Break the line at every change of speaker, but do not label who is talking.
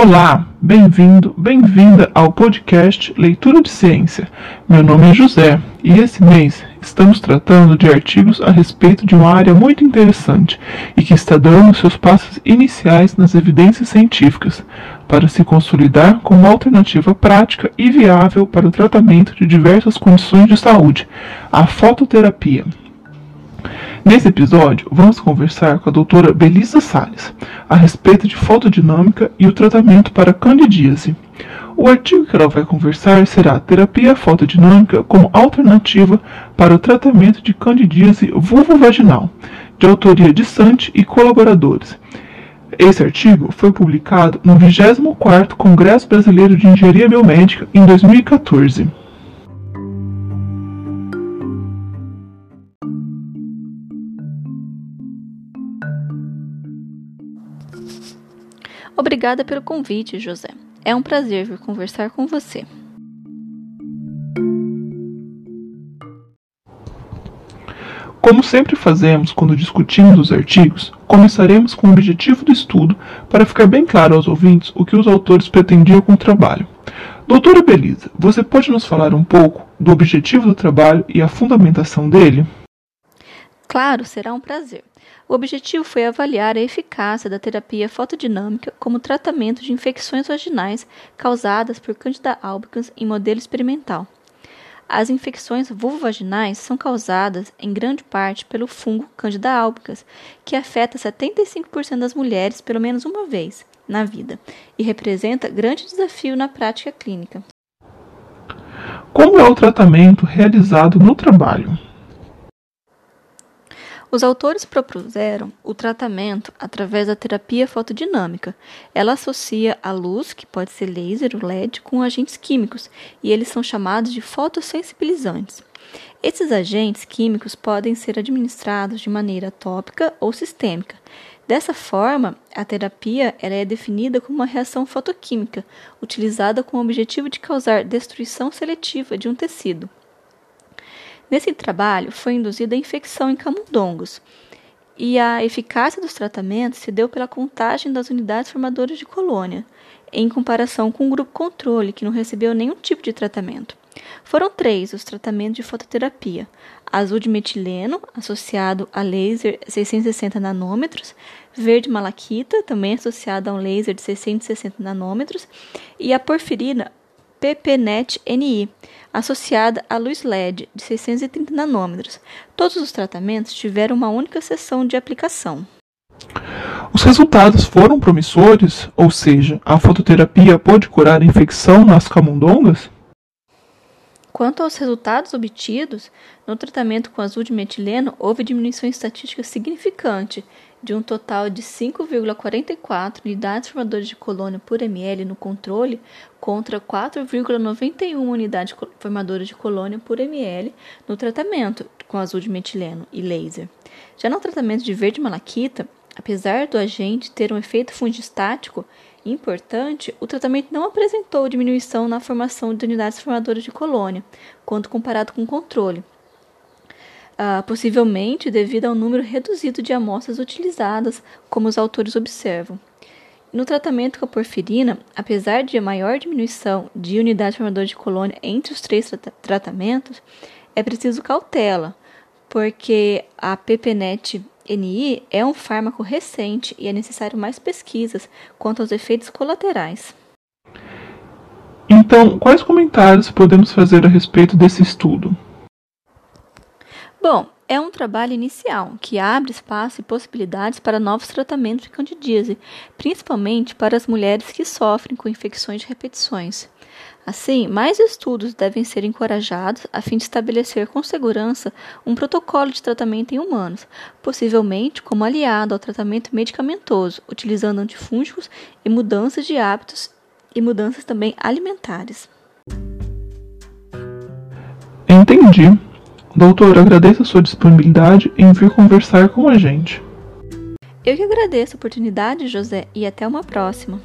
Olá, bem-vindo, bem-vinda ao podcast Leitura de Ciência. Meu nome é José e esse mês estamos tratando de artigos a respeito de uma área muito interessante e que está dando seus passos iniciais nas evidências científicas para se consolidar como alternativa prática e viável para o tratamento de diversas condições de saúde, a fototerapia. Nesse episódio, vamos conversar com a doutora Belisa Salles a respeito de fotodinâmica e o tratamento para candidíase. O artigo que ela vai conversar será Terapia fotodinâmica como alternativa para o tratamento de candidíase vulvovaginal, de autoria de Sante e colaboradores. Esse artigo foi publicado no 24º Congresso Brasileiro de Engenharia Biomédica em 2014.
Obrigada pelo convite, José. É um prazer vir conversar com você.
Como sempre fazemos quando discutimos os artigos, começaremos com o objetivo do estudo para ficar bem claro aos ouvintes o que os autores pretendiam com o trabalho. Doutora Belisa, você pode nos falar um pouco do objetivo do trabalho e a fundamentação dele?
Claro, será um prazer. O objetivo foi avaliar a eficácia da terapia fotodinâmica como tratamento de infecções vaginais causadas por Candida albicans em modelo experimental. As infecções vulvovaginais são causadas em grande parte pelo fungo Candida albicans, que afeta 75% das mulheres pelo menos uma vez na vida e representa grande desafio na prática clínica.
Como é o tratamento realizado no trabalho?
Os autores propuseram o tratamento através da terapia fotodinâmica. Ela associa a luz, que pode ser laser ou LED, com agentes químicos, e eles são chamados de fotossensibilizantes. Esses agentes químicos podem ser administrados de maneira tópica ou sistêmica. Dessa forma, a terapia ela é definida como uma reação fotoquímica, utilizada com o objetivo de causar destruição seletiva de um tecido. Nesse trabalho foi induzida a infecção em camundongos, e a eficácia dos tratamentos se deu pela contagem das unidades formadoras de colônia, em comparação com o grupo controle, que não recebeu nenhum tipo de tratamento. Foram três os tratamentos de fototerapia: azul de metileno, associado a laser 660 nanômetros, verde malaquita, também associado a um laser de 660 nanômetros, e a porfirina PPNet-NI, associada à luz LED de 630 nanômetros. Todos os tratamentos tiveram uma única sessão de aplicação.
Os resultados foram promissores, ou seja, a fototerapia pode curar a infecção nas camundongas?
Quanto aos resultados obtidos, no tratamento com azul de metileno houve diminuição estatística significante de um total de 5,44 unidades formadoras de colônia por ml no controle contra 4,91 unidades formadoras de colônia por ml no tratamento com azul de metileno e laser. Já no tratamento de verde malaquita, apesar do agente ter um efeito fungistático importante, o tratamento não apresentou diminuição na formação de unidades formadoras de colônia, quando comparado com o controle uh, possivelmente devido ao número reduzido de amostras utilizadas, como os autores observam. No tratamento com a porfirina, apesar de maior diminuição de unidade formadora de colônia entre os três tra tratamentos, é preciso cautela, porque a PPNet NI é um fármaco recente e é necessário mais pesquisas quanto aos efeitos colaterais.
Então, quais comentários podemos fazer a respeito desse estudo?
Bom, é um trabalho inicial que abre espaço e possibilidades para novos tratamentos de candidíase, principalmente para as mulheres que sofrem com infecções de repetições. Assim, mais estudos devem ser encorajados a fim de estabelecer com segurança um protocolo de tratamento em humanos, possivelmente como aliado ao tratamento medicamentoso, utilizando antifúngicos e mudanças de hábitos e mudanças também alimentares.
Entendi. Doutor, agradeço a sua disponibilidade em vir conversar com a gente.
Eu que agradeço a oportunidade, José, e até uma próxima.